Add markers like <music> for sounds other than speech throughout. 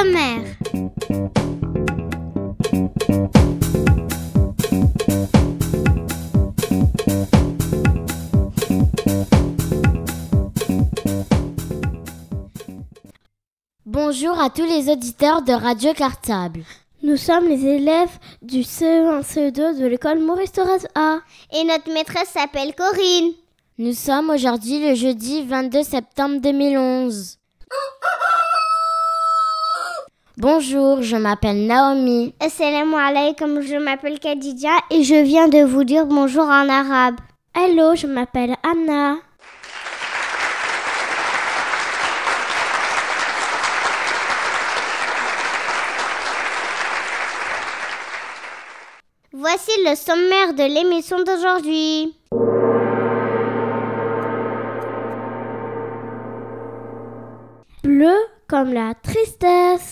sommaire. Bonjour à tous les auditeurs de Radio Cartable. Nous sommes les élèves du CE1 CE2 de l'école Maurice Thorez A. Et notre maîtresse s'appelle Corinne. Nous sommes aujourd'hui le jeudi 22 septembre 2011. Bonjour, je m'appelle Naomi. Assalamu alaikum, je m'appelle Khadija et je viens de vous dire bonjour en arabe. Hello, je m'appelle Anna. Voici le sommaire de l'émission d'aujourd'hui. Bleu comme la tristesse.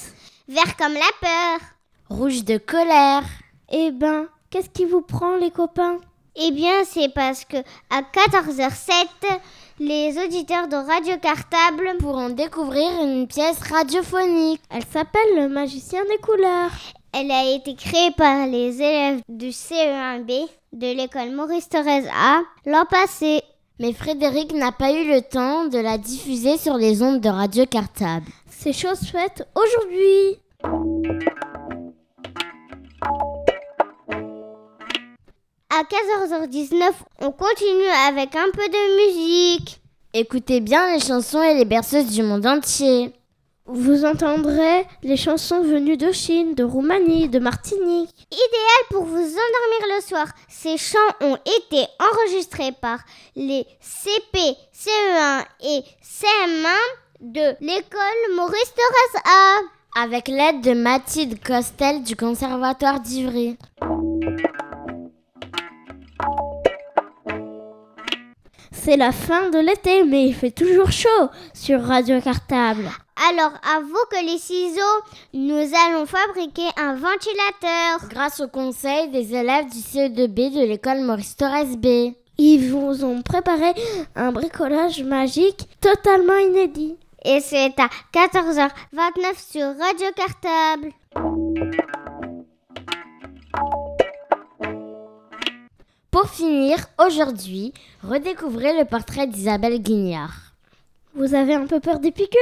Vert comme la peur. Rouge de colère. Eh ben, qu'est-ce qui vous prend les copains? Eh bien, c'est parce que à 14h07, les auditeurs de Radio Cartable Pourront découvrir une pièce radiophonique. Elle s'appelle le magicien des couleurs. Elle a été créée par les élèves du CE1B de l'école Maurice Thorez A l'an passé. Mais Frédéric n'a pas eu le temps de la diffuser sur les ondes de Radio Cartable. C'est chose faite aujourd'hui. À 14h19, on continue avec un peu de musique. Écoutez bien les chansons et les berceuses du monde entier. Vous entendrez les chansons venues de Chine, de Roumanie, de Martinique. Idéal pour vous endormir le soir. Ces chants ont été enregistrés par les CP, CE1 et CM1 de l'école Maurice Thorez A. Avec l'aide de Mathilde Costel du Conservatoire d'Ivry. C'est la fin de l'été, mais il fait toujours chaud sur Radio Cartable. Alors, à vous que les ciseaux, nous allons fabriquer un ventilateur. Grâce au conseil des élèves du CE2B de l'école Maurice Thorez B. Ils vous ont préparé un bricolage magique totalement inédit. Et c'est à 14h29 sur Radio Cartable. Pour finir, aujourd'hui, redécouvrez le portrait d'Isabelle Guignard. Vous avez un peu peur des piqûres?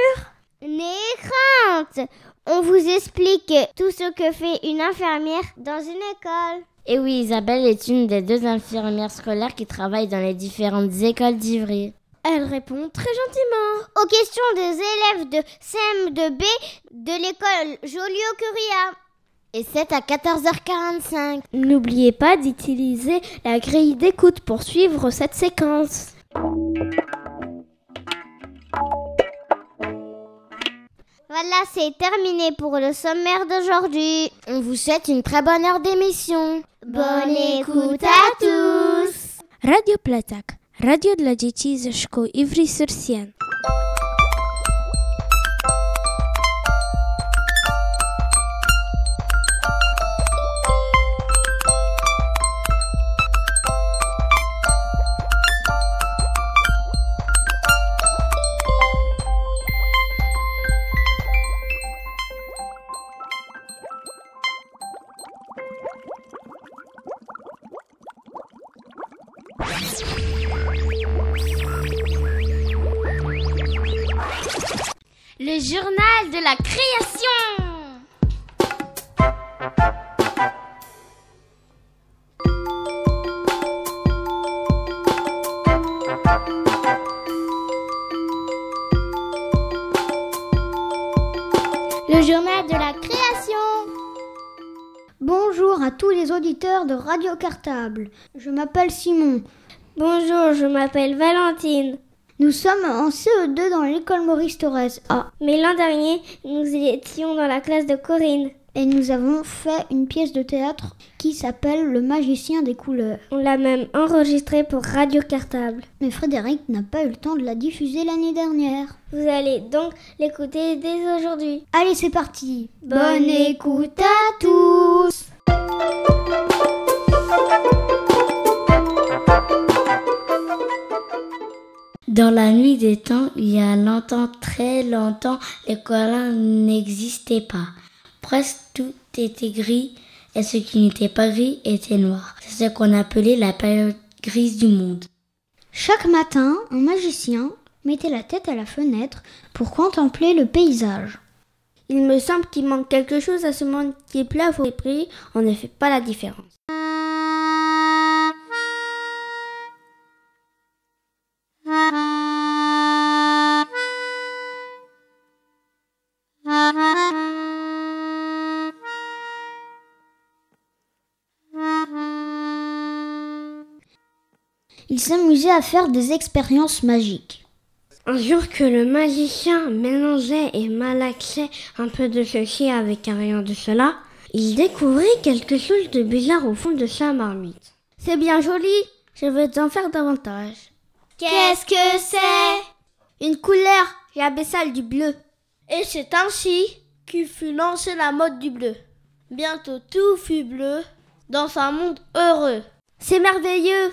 N'ayez crainte On vous explique tout ce que fait une infirmière dans une école. Et oui, Isabelle est une des deux infirmières scolaires qui travaillent dans les différentes écoles d'Ivry. Elle répond très gentiment. Aux questions des élèves de CM2B de l'école Joliot-Curia. Et c'est à 14h45. N'oubliez pas d'utiliser la grille d'écoute pour suivre cette séquence. Voilà, c'est terminé pour le sommaire d'aujourd'hui. On vous souhaite une très bonne heure d'émission. Bonne écoute à tous Radio Platak, Радио для детей из школы Иври Сурсен. Cartable. Je m'appelle Simon. Bonjour, je m'appelle Valentine. Nous sommes en CE2 dans l'école Maurice Thorez A. Mais l'an dernier, nous étions dans la classe de Corinne. et nous avons fait une pièce de théâtre qui s'appelle Le magicien des couleurs. On l'a même enregistrée pour Radio Cartable. Mais Frédéric n'a pas eu le temps de la diffuser l'année dernière. Vous allez donc l'écouter dès aujourd'hui. Allez, c'est parti. Bonne écoute à tous. Dans la nuit des temps, il y a longtemps, très longtemps, les colons n'existaient pas. Presque tout était gris et ce qui n'était pas gris était noir. C'est ce qu'on appelait la période grise du monde. Chaque matin, un magicien mettait la tête à la fenêtre pour contempler le paysage. Il me semble qu'il manque quelque chose à ce monde qui est plat au prix, on ne fait pas la différence. S'amusait à faire des expériences magiques. Un jour que le magicien mélangeait et malaxait un peu de ceci avec un rayon de cela, il découvrit quelque chose de bizarre au fond de sa marmite. C'est bien joli, je vais t'en faire davantage. Qu'est-ce que c'est? Une couleur, l'abbessale du bleu. Et c'est ainsi qu'il fut lancé la mode du bleu. Bientôt tout fut bleu dans un monde heureux. C'est merveilleux.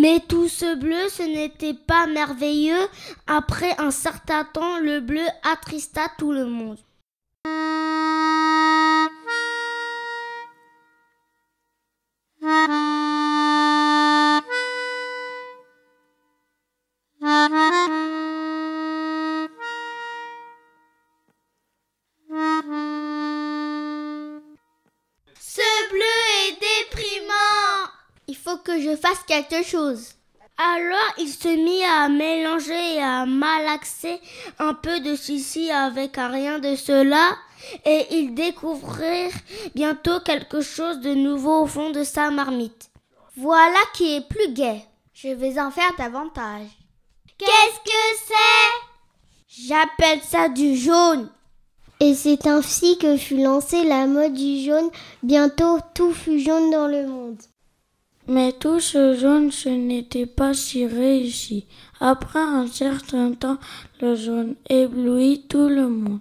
Mais tout ce bleu, ce n'était pas merveilleux. Après un certain temps, le bleu attrista tout le monde. <laughs> fasse quelque chose. Alors il se mit à mélanger et à malaxer un peu de ceci avec un rien de cela, et il découvrirent bientôt quelque chose de nouveau au fond de sa marmite. Voilà qui est plus gai. Je vais en faire davantage. Qu'est-ce que c'est? J'appelle ça du jaune. Et c'est ainsi que fut lancée la mode du jaune. Bientôt tout fut jaune dans le monde. Mais tout ce jaune, ce n'était pas si réussi. Après un certain temps, le jaune éblouit tout le monde.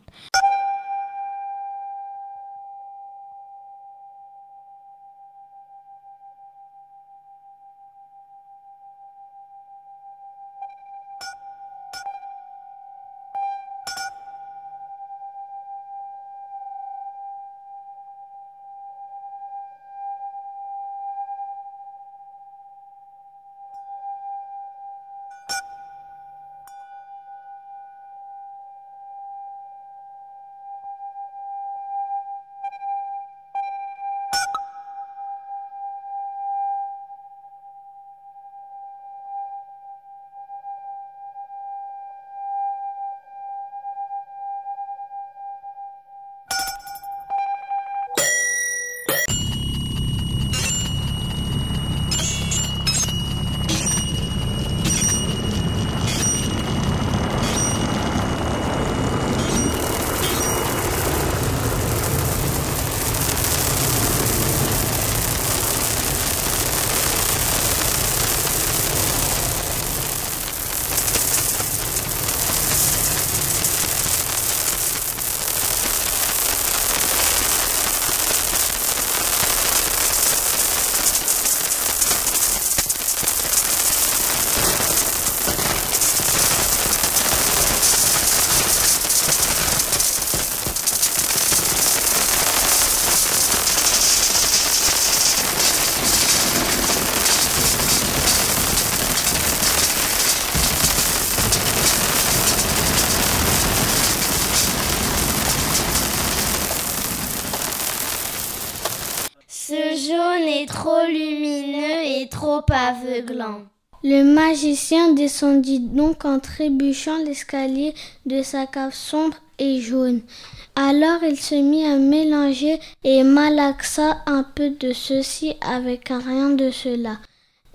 Aveuglant. Le magicien descendit donc en trébuchant l'escalier de sa cave sombre et jaune. Alors il se mit à mélanger et malaxa un peu de ceci avec rien de cela.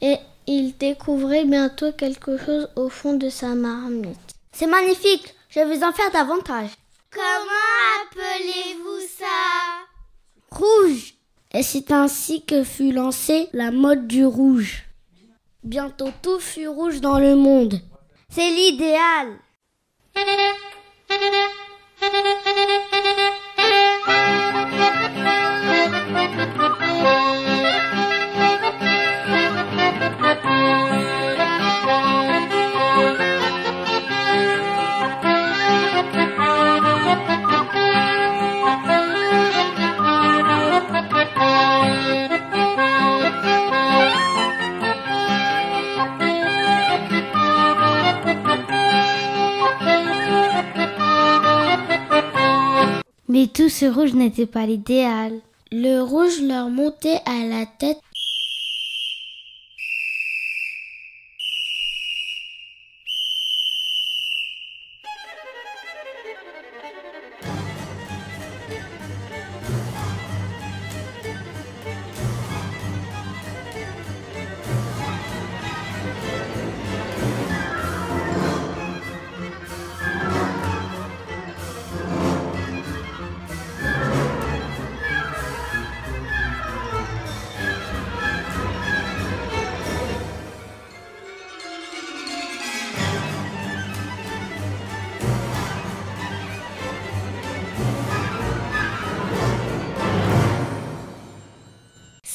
Et il découvrait bientôt quelque chose au fond de sa marmite. C'est magnifique, je vais en faire davantage. Comment appelez-vous ça? Rouge. Et c'est ainsi que fut lancée la mode du rouge. Bientôt tout fut rouge dans le monde. C'est l'idéal. Ce rouge n'était pas l'idéal. Le rouge leur montait à la tête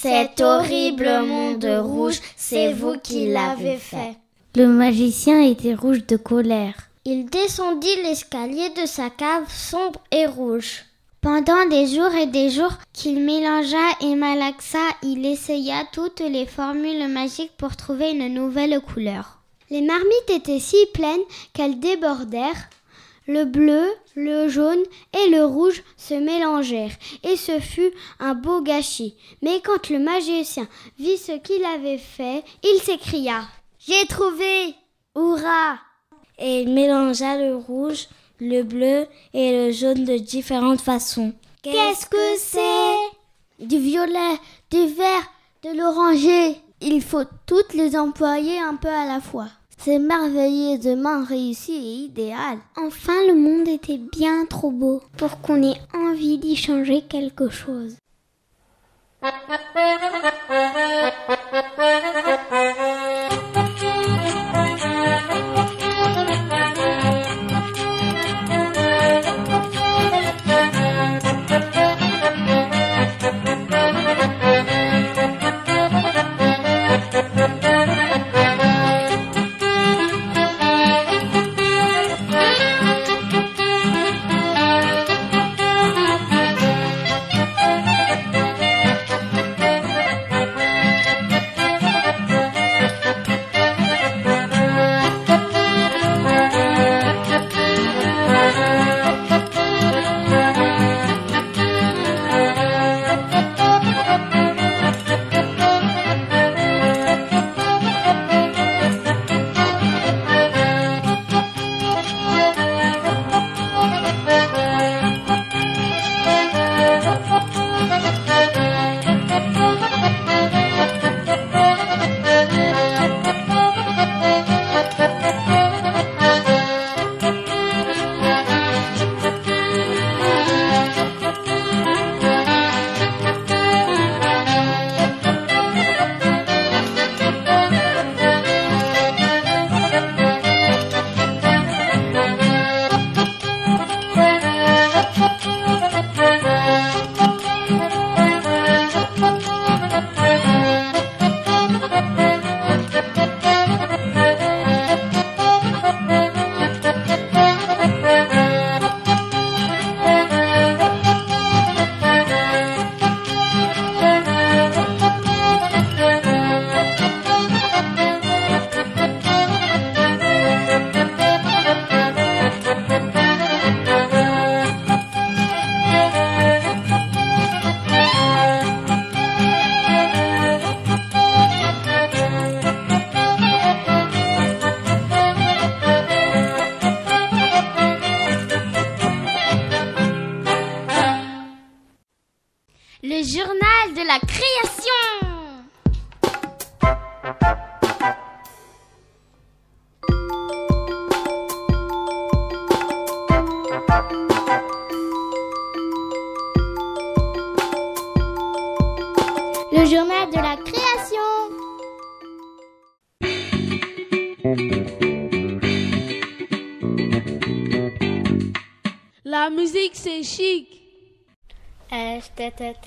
Cet horrible monde rouge, c'est vous qui l'avez fait. Le magicien était rouge de colère. Il descendit l'escalier de sa cave sombre et rouge. Pendant des jours et des jours qu'il mélangea et malaxa, il essaya toutes les formules magiques pour trouver une nouvelle couleur. Les marmites étaient si pleines qu'elles débordèrent. Le bleu, le jaune et le rouge se mélangèrent, et ce fut un beau gâchis. Mais quand le magicien vit ce qu'il avait fait, il s'écria J'ai trouvé Hurrah Et il mélangea le rouge, le bleu et le jaune de différentes façons. Qu'est-ce que c'est Du violet, du vert, de l'oranger. Il faut toutes les employer un peu à la fois. C'est merveilleusement réussi et idéal. Enfin, le monde était bien trop beau pour qu'on ait envie d'y changer quelque chose. <laughs>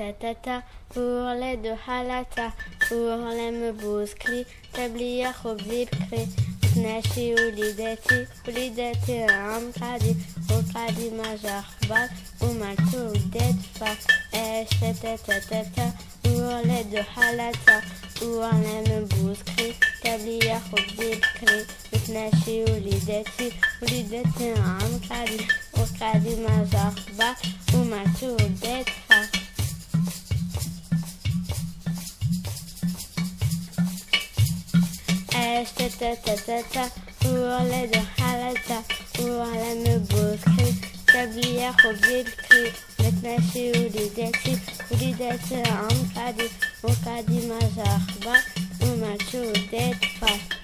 ta pour les deux halata pour les me boskli tablia khobzibkri تناشي وليداتي وليداتي عم قاعدي وقاعدي ما جاخبار ومالتو ودات فا اش تاتا تاتا تا وولد حالتا وانا من بوسكري تابلي ياخد بكري وتناشي وليداتي وليداتي عم قاعدي وقاعدي ما جاخبار ومالتو ودات ta Oorle de halata Oorle me Metnashi ulideti Ulideti amkadi Mokadi mazakhba Umachu detfa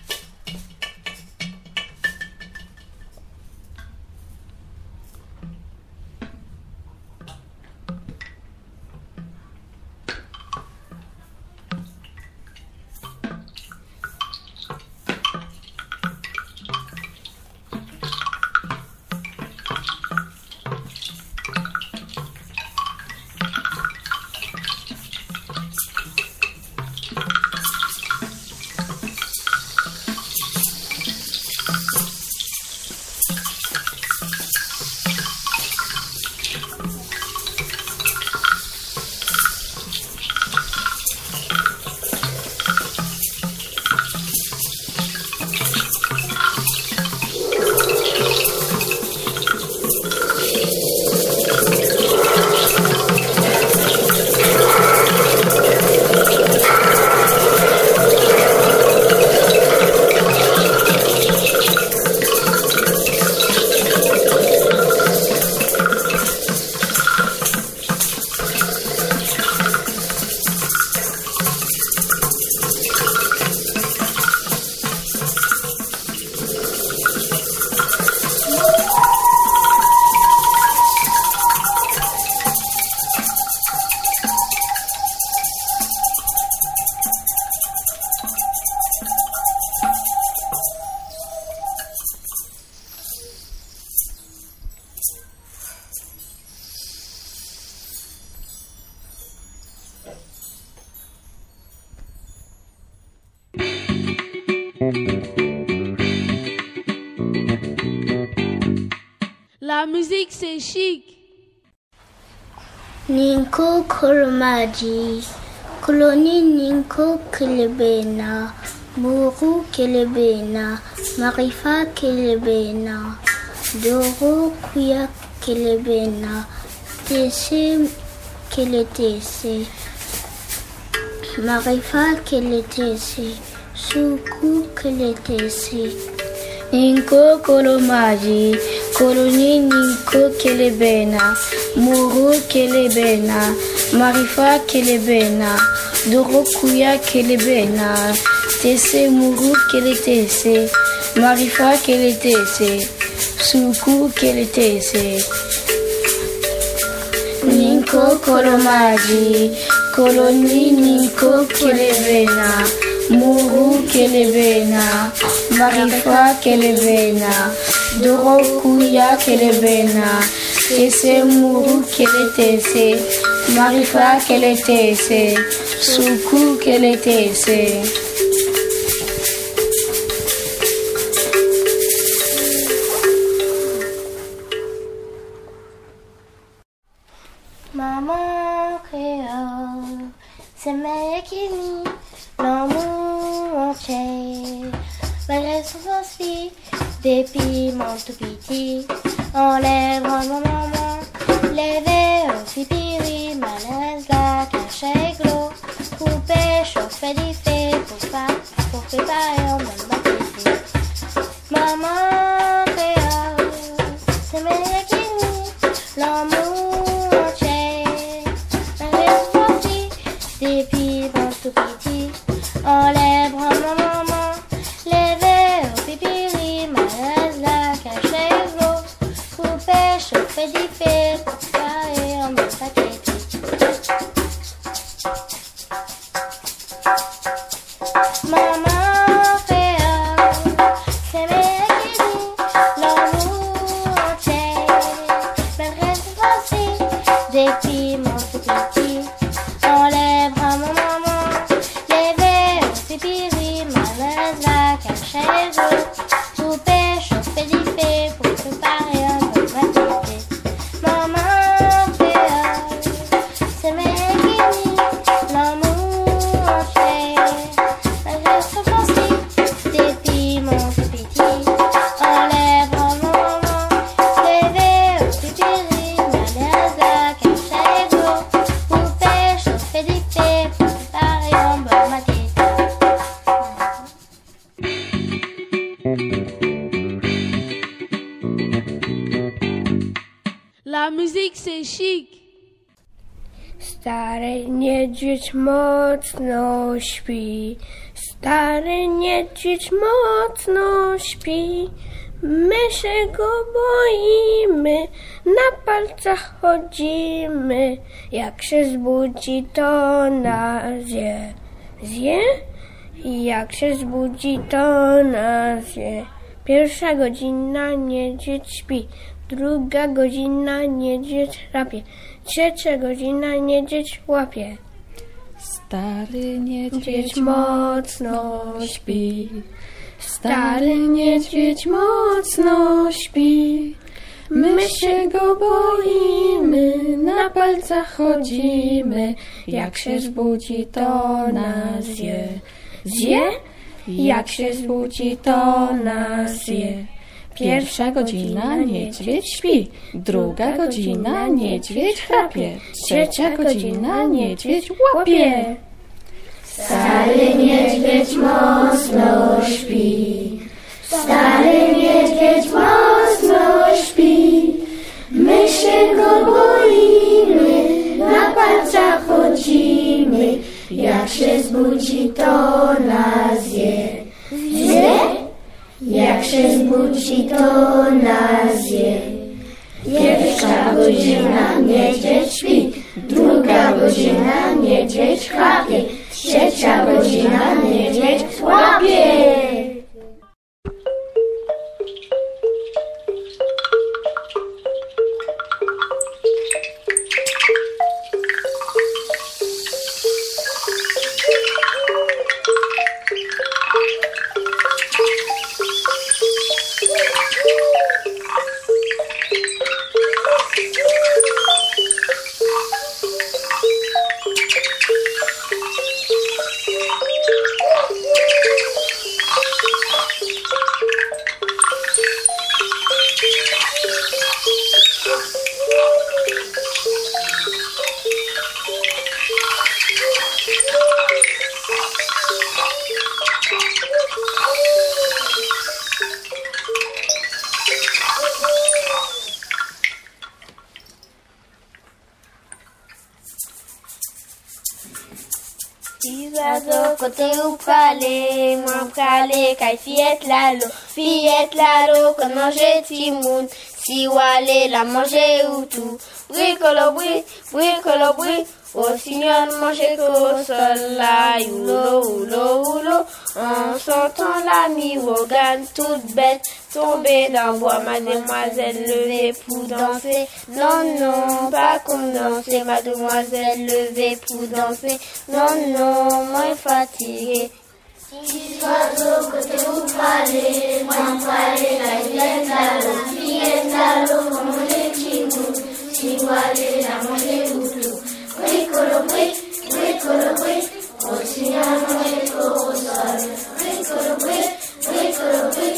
Ninko Kolomaji, Koloni Ninko Kelebena, Buru Kelebena, Marifa Kelebena, Doro Kuya Kelebena, Tese Keletese, Marifa Keletese, Suku Keletese. Ninko Kolomaji, Koloni Ninko Kelebena, Muru Kelebena, Marifa Kelebena, Dorokuya Kelebena, Tese Muru Keletese, Marifa Keletese, Suku Keletese. Ninko Kolomaji, Koloni Ninko Kelebena, Muru Kelebena, Marifa Kelebena, Dorokuya Kelebena, Tese Muru Keletese, Marifa Keletese, Suku Keletese. Maman créole, c'est mère qui l'amour entier. Malgré son souci, des piments tout petits, enlève mon maman, levé au pipiri, malaise la cachée glos, coupé, chauffé, fait pour pas, pour préparer en même bâtisse. Maman c'est mère qui l'amour mocno śpi, stary niedźwiedź mocno śpi. My się go boimy, na palcach chodzimy, jak się zbudzi to nas zje. Zje? Jak się zbudzi to nas zje. Pierwsza godzina niedźwiedź śpi, druga godzina niedźwiedź rapie, trzecia godzina niedźwiedź łapie. Stary niedźwiedź mocno śpi, stary niedźwiedź mocno śpi. My się go boimy, na palcach chodzimy, jak się zbudzi to nas zje. Zje? Jak się zbudzi to nas zje. Pierwsza godzina niedźwiedź śpi, druga godzina niedźwiedź chrapie, trzecia godzina niedźwiedź łapie. Stary niedźwiedź mocno śpi, stary niedźwiedź mocno śpi. My się go boimy, na palcach chodzimy, jak się zbudzi to nas zje. Zje? Jak się zbudzi, to nas zje. Pierwsza godzina niedźwiedź śpi, druga godzina niedźwiedź chrapie, trzecia godzina niedźwiedź łapie. Kote ou prale, mwen prale Kay fiyet lalo, fiyet lalo Kon manje ti moun. Si wale la manje ou tou. Bri kolo bri, bri kolo O sinyon manje ko sol. La Youlo, oulo, oulo En sentant la mi wogan tout bête Tombe dans bois, mademoiselle levée pour danser Non, non, pas danser Mademoiselle levée pour danser Non, non, moins fatiguée Petit oiseau, côté vous parlez, moi parler, la vienne à l'eau, vienne à l'eau, comme les timous, si vous allez la manger. Oui, colobri, oui, colobri, aussi à manger au sol. Oui, colobri, oui, colobri,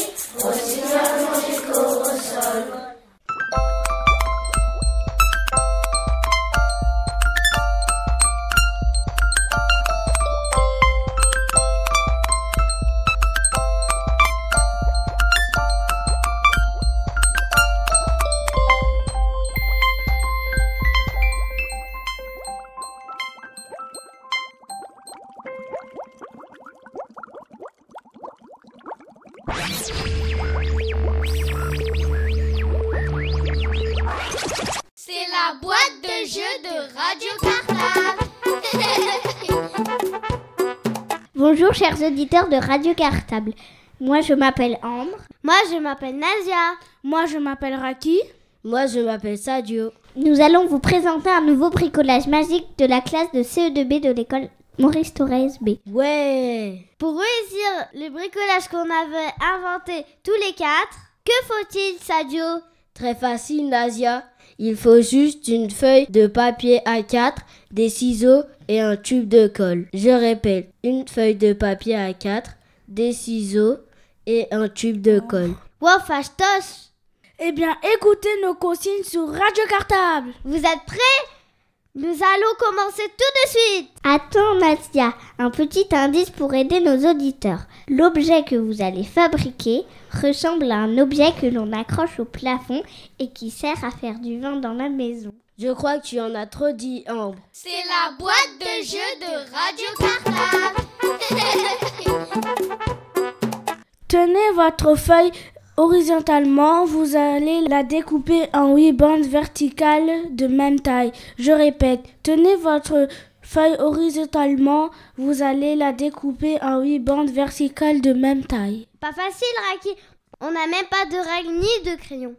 chers auditeurs de Radio Cartable. Moi je m'appelle Ambre. Moi je m'appelle Nazia. Moi je m'appelle Raki. Moi je m'appelle Sadio. Nous allons vous présenter un nouveau bricolage magique de la classe de CE2B de l'école Maurice Thorez B. Ouais Pour réussir le bricolage qu'on avait inventé tous les quatre, que faut-il, Sadio? Très facile, Nasia. Il faut juste une feuille de papier A4, des ciseaux et un tube de colle. Je répète, une feuille de papier A4, des ciseaux et un tube de colle. Wow, fâche-toche Eh bien, écoutez nos consignes sur Radio Cartable. Vous êtes prêts? Nous allons commencer tout de suite Attends, Nadia, un petit indice pour aider nos auditeurs. L'objet que vous allez fabriquer ressemble à un objet que l'on accroche au plafond et qui sert à faire du vin dans la maison. Je crois que tu en as trop dit, Ambre. C'est la boîte de jeu de Radio Cartable. Tenez votre feuille horizontalement, vous allez la découper en huit bandes verticales de même taille. Je répète, tenez votre feuille horizontalement, vous allez la découper en huit bandes verticales de même taille. Pas facile, Raki. On n'a même pas de règles ni de crayon.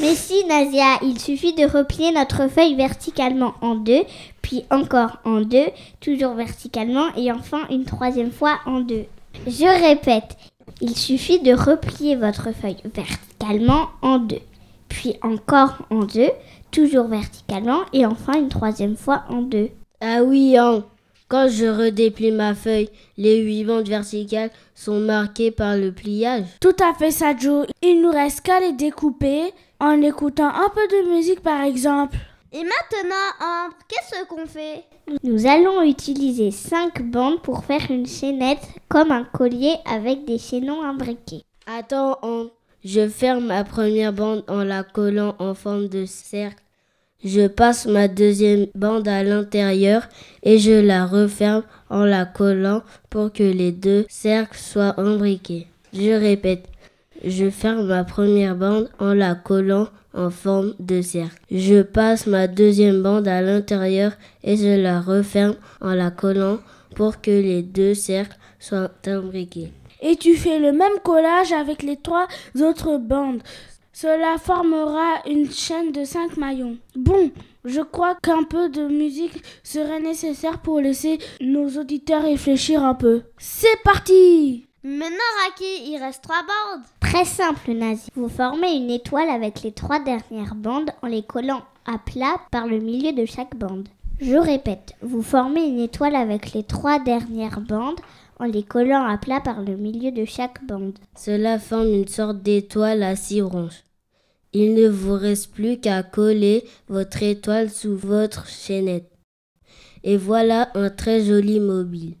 Mais si, Nasia, il suffit de replier notre feuille verticalement en deux, puis encore en deux, toujours verticalement, et enfin une troisième fois en deux. Je répète, il suffit de replier votre feuille verticalement en deux, puis encore en deux, toujours verticalement, et enfin une troisième fois en deux. Ah oui, hein. Quand je redéplie ma feuille, les huit bandes verticales sont marquées par le pliage. Tout à fait, Sajo. Il nous reste qu'à les découper en écoutant un peu de musique, par exemple. Et maintenant, Ambre, qu'est-ce qu'on fait Nous allons utiliser cinq bandes pour faire une chaînette comme un collier avec des chaînons imbriqués. Attends, Ambre. Je ferme ma première bande en la collant en forme de cercle. Je passe ma deuxième bande à l'intérieur et je la referme en la collant pour que les deux cercles soient imbriqués. Je répète, je ferme ma première bande en la collant en forme de cercle. Je passe ma deuxième bande à l'intérieur et je la referme en la collant pour que les deux cercles soient imbriqués. Et tu fais le même collage avec les trois autres bandes. Cela formera une chaîne de cinq maillons. Bon, je crois qu'un peu de musique serait nécessaire pour laisser nos auditeurs réfléchir un peu. C'est parti Maintenant, Raki, il reste trois bandes. Très simple, Nazi. Vous formez une étoile avec les trois dernières bandes en les collant à plat par le milieu de chaque bande. Je répète, vous formez une étoile avec les trois dernières bandes en les collant à plat par le milieu de chaque bande. Cela forme une sorte d'étoile à six branches. Il ne vous reste plus qu'à coller votre étoile sous votre chaînette. Et voilà un très joli mobile.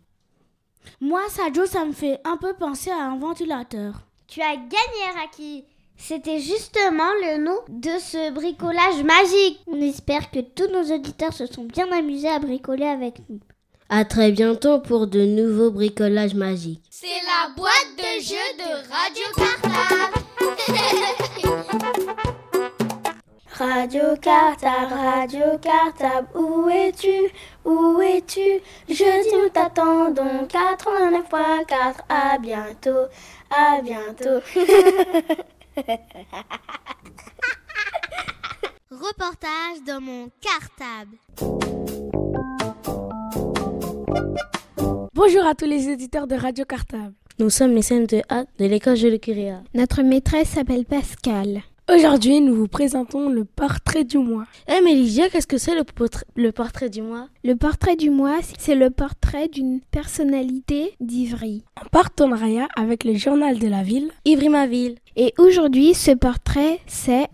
Moi, Sajo, ça me fait un peu penser à un ventilateur. Tu as gagné, Raki. C'était justement le nom de ce bricolage magique. On espère que tous nos auditeurs se sont bien amusés à bricoler avec nous. À très bientôt pour de nouveaux bricolages magiques. C'est la boîte de jeu de Radio Cartable, Radio Cartable, où es-tu? Où es-tu? Jeudi, nous t'attendons 89.4. À bientôt, à bientôt. <laughs> Reportage dans mon cartable. Bonjour à tous les éditeurs de Radio Cartable. Nous sommes les scènes de A de l'école Jules Curia. Notre maîtresse s'appelle Pascal. Aujourd'hui, nous vous présentons le portrait du mois. Eh mais Lydia, qu'est-ce que c'est le, le, portrait du mois? Le portrait du mois, c'est le portrait d'une personnalité d'Ivry. En partenariat avec le journal de la ville, Ivry ma ville. Et aujourd'hui, ce portrait, c'est...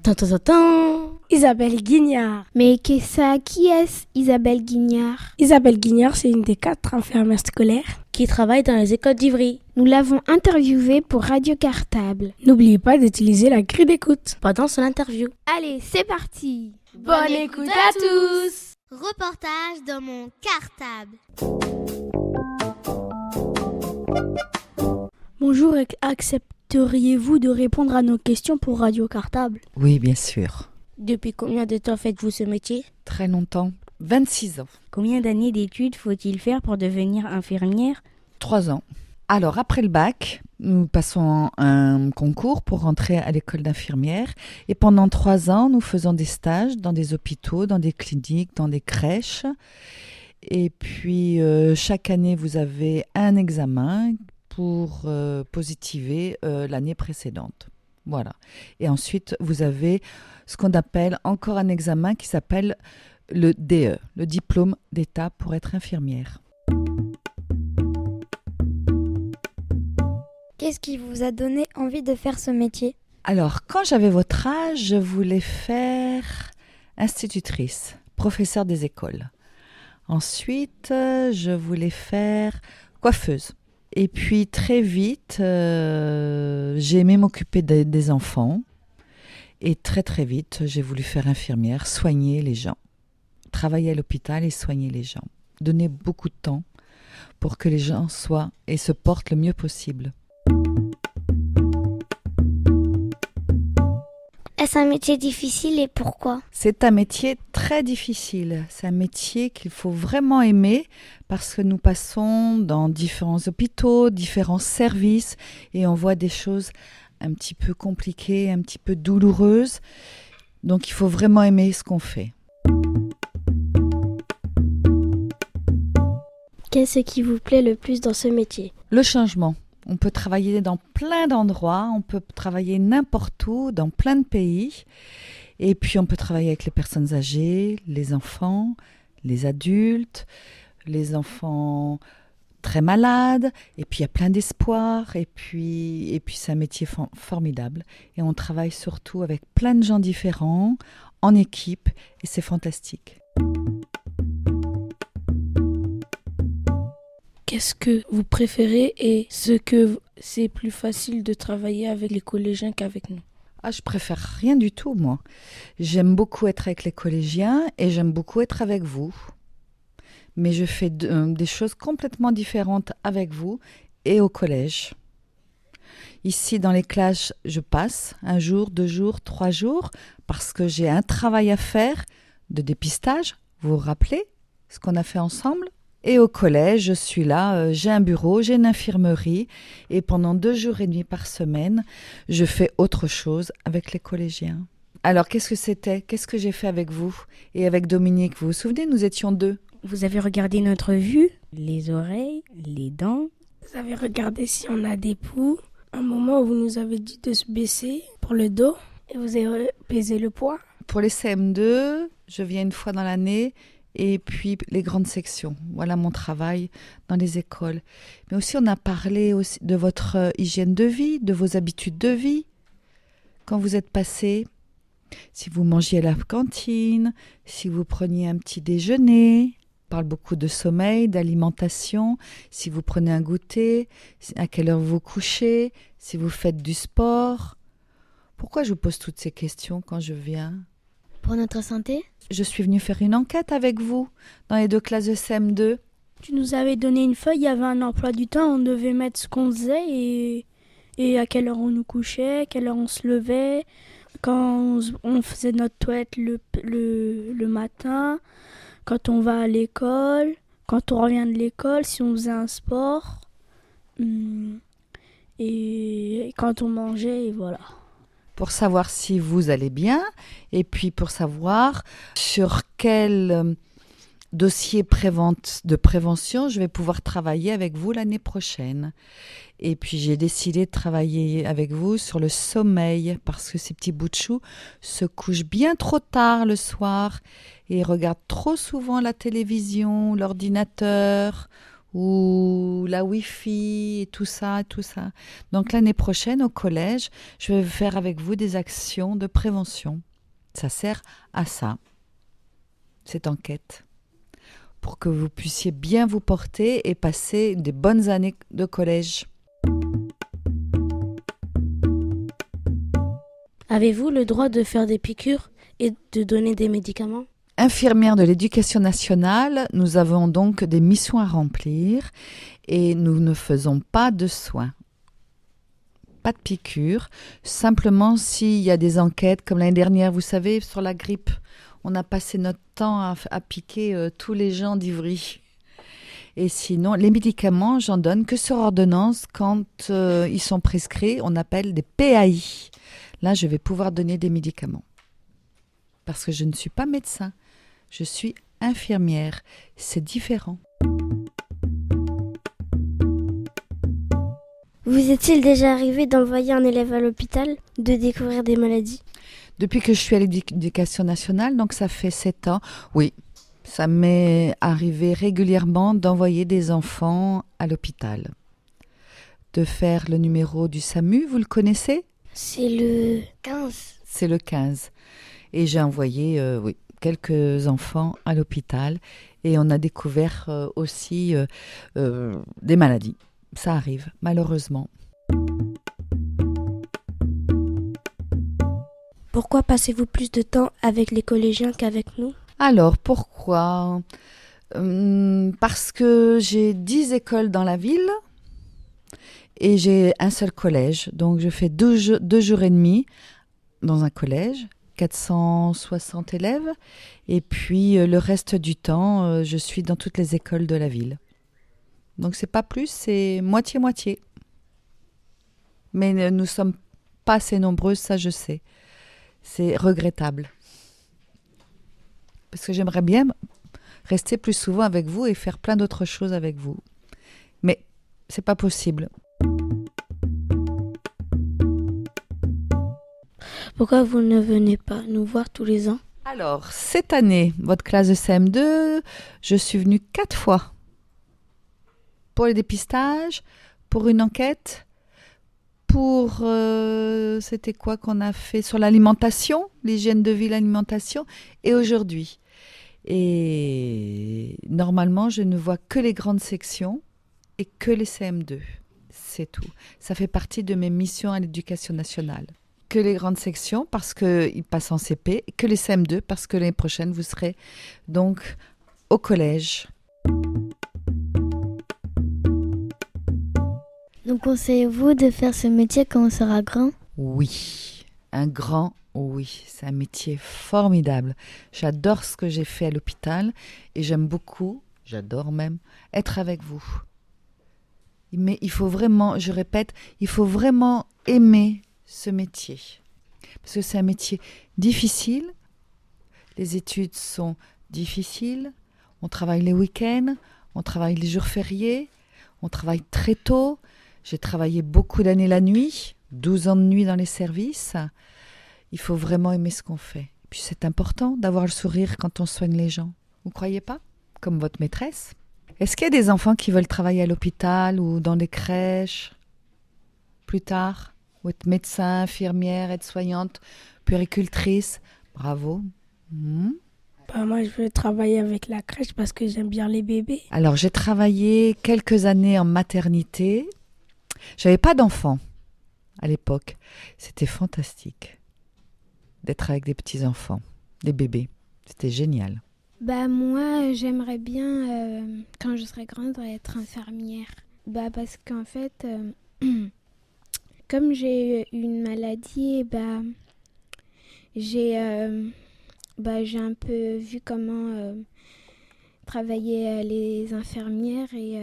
Isabelle Guignard. Mais qu'est ça Qui est Isabelle Guignard? Isabelle Guignard, c'est une des quatre infirmières scolaires qui travaille dans les écoles d'Ivry. Nous l'avons interviewée pour Radio Cartable. N'oubliez pas d'utiliser la grille d'écoute pendant son interview. Allez, c'est parti Bonne, Bonne écoute à tous Reportage dans mon cartable. Bonjour, accepteriez-vous de répondre à nos questions pour Radio Cartable? Oui, bien sûr. Depuis combien de temps faites-vous ce métier? Très longtemps. 26 ans. Combien d'années d'études faut-il faire pour devenir infirmière? Trois ans. Alors, après le bac, nous passons un concours pour rentrer à l'école d'infirmière. Et pendant trois ans, nous faisons des stages dans des hôpitaux, dans des cliniques, dans des crèches. Et puis, euh, chaque année, vous avez un examen pour euh, positiver euh, l'année précédente. Voilà. Et ensuite, vous avez ce qu'on appelle encore un examen qui s'appelle le DE, le diplôme d'État pour être infirmière. Qu'est-ce qui vous a donné envie de faire ce métier Alors, quand j'avais votre âge, je voulais faire institutrice, professeur des écoles. Ensuite, euh, je voulais faire coiffeuse. Et puis très vite, euh, j'ai aimé m'occuper des, des enfants. Et très très vite, j'ai voulu faire infirmière, soigner les gens. Travailler à l'hôpital et soigner les gens. Donner beaucoup de temps pour que les gens soient et se portent le mieux possible. Est-ce un métier difficile et pourquoi? C'est un métier très difficile. C'est un métier qu'il faut vraiment aimer parce que nous passons dans différents hôpitaux, différents services et on voit des choses un petit peu compliquées, un petit peu douloureuses. Donc il faut vraiment aimer ce qu'on fait. Qu'est-ce qui vous plaît le plus dans ce métier? Le changement. On peut travailler dans plein d'endroits, on peut travailler n'importe où, dans plein de pays. Et puis on peut travailler avec les personnes âgées, les enfants, les adultes, les enfants très malades. Et puis il y a plein d'espoir. Et puis, et puis c'est un métier formidable. Et on travaille surtout avec plein de gens différents, en équipe. Et c'est fantastique. Qu'est-ce que vous préférez et ce que c'est plus facile de travailler avec les collégiens qu'avec nous? Ah, je préfère rien du tout, moi. J'aime beaucoup être avec les collégiens et j'aime beaucoup être avec vous. Mais je fais euh, des choses complètement différentes avec vous et au collège. Ici, dans les classes, je passe un jour, deux jours, trois jours, parce que j'ai un travail à faire de dépistage. Vous vous rappelez ce qu'on a fait ensemble? Et au collège, je suis là, euh, j'ai un bureau, j'ai une infirmerie, et pendant deux jours et demi par semaine, je fais autre chose avec les collégiens. Alors, qu'est-ce que c'était? Qu'est-ce que j'ai fait avec vous et avec Dominique? Vous vous souvenez, nous étions deux. Vous avez regardé notre vue, les oreilles, les dents? Vous avez regardé si on a des poux? Un moment où vous nous avez dit de se baisser pour le dos et vous avez pesé le poids? Pour les CM2, je viens une fois dans l'année et puis les grandes sections. Voilà mon travail dans les écoles. Mais aussi, on a parlé aussi de votre euh, hygiène de vie, de vos habitudes de vie. Quand vous êtes passé, si vous mangiez à la cantine, si vous preniez un petit déjeuner, on parle beaucoup de sommeil, d'alimentation, si vous prenez un goûter, à quelle heure vous couchez, si vous faites du sport. Pourquoi je vous pose toutes ces questions quand je viens? Pour notre santé? Je suis venue faire une enquête avec vous dans les deux classes de CM2. Tu nous avais donné une feuille, il y avait un emploi du temps, on devait mettre ce qu'on faisait et, et à quelle heure on nous couchait, à quelle heure on se levait, quand on faisait notre toilette le, le, le matin, quand on va à l'école, quand on revient de l'école, si on faisait un sport, hum, et quand on mangeait, et voilà pour savoir si vous allez bien et puis pour savoir sur quel euh, dossier de prévention je vais pouvoir travailler avec vous l'année prochaine. Et puis j'ai décidé de travailler avec vous sur le sommeil parce que ces petits bouts de chou se couchent bien trop tard le soir et regardent trop souvent la télévision, l'ordinateur ou la Wi-Fi tout ça, tout ça. Donc l'année prochaine au collège, je vais faire avec vous des actions de prévention. Ça sert à ça, cette enquête, pour que vous puissiez bien vous porter et passer des bonnes années de collège. Avez-vous le droit de faire des piqûres et de donner des médicaments? Infirmière de l'éducation nationale, nous avons donc des missions à remplir et nous ne faisons pas de soins. Pas de piqûres, simplement s'il y a des enquêtes, comme l'année dernière, vous savez, sur la grippe, on a passé notre temps à, piquer euh, tous les gens d'Ivry. Et sinon, les médicaments, j'en donne que sur ordonnance quand euh, ils sont prescrits, on appelle des PAI. Là, je vais pouvoir donner des médicaments. Parce que je ne suis pas médecin je suis infirmière. C'est différent. Vous est-il déjà arrivé d'envoyer un élève à l'hôpital, de découvrir des maladies? Depuis que je suis à l'éducation nationale, donc ça fait sept ans, oui, ça m'est arrivé régulièrement d'envoyer des enfants à l'hôpital. De faire le numéro du SAMU, vous le connaissez? C'est le 15. C'est le 15. Et j'ai envoyé, euh, oui, quelques enfants à l'hôpital et on a découvert euh, aussi euh, des maladies. Ça arrive, malheureusement. Pourquoi passez-vous plus de temps avec les collégiens qu'avec nous? Alors, pourquoi? Hum, Parce que j'ai 10 écoles dans la ville et j'ai un seul collège. Donc, je fais deux, jours et demi dans un collège, 460 élèves. Et puis, euh, le reste du temps, euh, je suis dans toutes les écoles de la ville. Donc c'est pas plus, c'est moitié-moitié. Mais nous sommes pas assez nombreuses, ça je sais. C'est regrettable. Parce que j'aimerais bien rester plus souvent avec vous et faire plein d'autres choses avec vous. Mais c'est pas possible. Pourquoi vous ne venez pas nous voir tous les ans? Alors, cette année, votre classe de CM2, je suis venue quatre fois pour le dépistage, pour une enquête, pour euh, c'était quoi qu'on a fait sur l'alimentation, l'hygiène de vie, l'alimentation, et aujourd'hui. Et normalement, je ne vois que les grandes sections et que les CM2. C'est tout. Ça fait partie de mes missions à l'éducation nationale. Que les grandes sections parce qu'ils passent en CP, que les CM2 parce que l'année prochaine, vous serez donc au collège. Nous conseillez-vous de faire ce métier quand on sera grand? Oui, un grand oui, c'est un métier formidable. J'adore ce que j'ai fait à l'hôpital et j'aime beaucoup, j'adore même, être avec vous. Mais il faut vraiment, je répète, il faut vraiment aimer ce métier. Parce que c'est un métier difficile, les études sont difficiles, on travaille les week-ends, on travaille les jours fériés, on travaille très tôt, j'ai travaillé beaucoup d'années la nuit, 12 ans de nuit dans les services. Il faut vraiment aimer ce qu'on fait. Et puis c'est important d'avoir le sourire quand on soigne les gens. Vous croyez pas? Comme votre maîtresse. Est-ce qu'il y a des enfants qui veulent travailler à l'hôpital ou dans des crèches? Plus tard? Ou être médecin, infirmière, aide-soignante, puéricultrice Bravo. Hmm? Bah, moi, je veux travailler avec la crèche parce que j'aime bien les bébés. Alors, j'ai travaillé quelques années en maternité j'avais pas d'enfants à l'époque. C'était fantastique d'être avec des petits enfants, des bébés. C'était génial. Bah moi, j'aimerais bien euh, quand je serai grande être infirmière. Bah parce qu'en fait, euh, <clears throat> comme j'ai une maladie, bah j'ai euh, bah, j'ai un peu vu comment travailler les infirmières et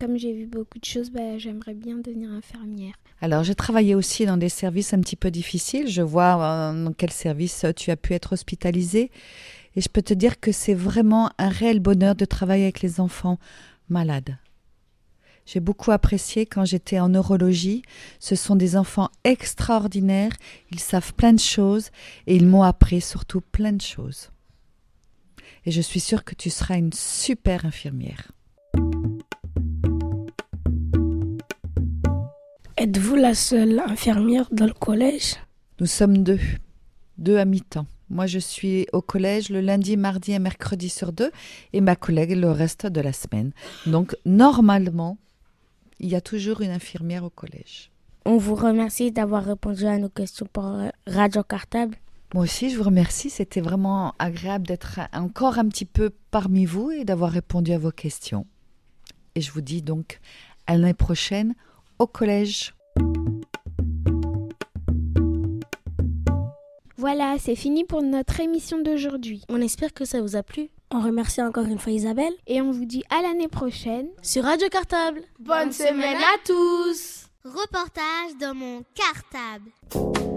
comme j'ai vu beaucoup de choses, bah, j'aimerais bien devenir infirmière. Alors, j'ai travaillé aussi dans des services un petit peu difficiles. Je vois euh, dans quel service euh, tu as pu être hospitalisé. Et je peux te dire que c'est vraiment un réel bonheur de travailler avec les enfants malades. J'ai beaucoup apprécié quand j'étais en neurologie. Ce sont des enfants extraordinaires. Ils savent plein de choses et ils m'ont appris surtout plein de choses. Et je suis sûre que tu seras une super infirmière. Êtes-vous la seule infirmière dans le collège? Nous sommes deux, deux à mi-temps. Moi, je suis au collège le lundi, mardi et mercredi sur deux, et ma collègue le reste de la semaine. Donc, normalement, il y a toujours une infirmière au collège. On vous remercie d'avoir répondu à nos questions pour Radio Cartable. Moi aussi, je vous remercie. C'était vraiment agréable d'être encore un petit peu parmi vous et d'avoir répondu à vos questions. Et je vous dis donc à l'année prochaine au collège. Voilà, c'est fini pour notre émission d'aujourd'hui. On espère que ça vous a plu. On remercie encore une fois Isabelle. Et on vous dit à l'année prochaine sur Radio Cartable. Bonne semaine à tous. Reportage dans mon cartable.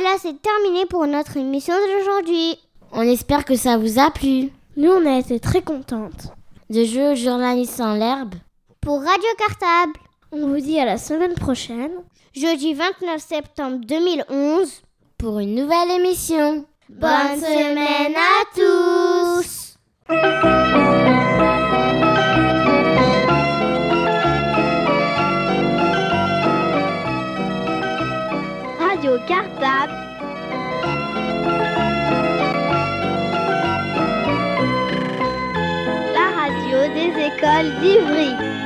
Voilà, c'est terminé pour notre émission d'aujourd'hui. On espère que ça vous a plu. Nous, on a été très contentes de jouer aux journalistes sans l'herbe. Pour Radio Cartable, on vous dit à la semaine prochaine, jeudi 29 septembre 2011, pour une nouvelle émission. Bonne semaine à tous Écoles d'Ivry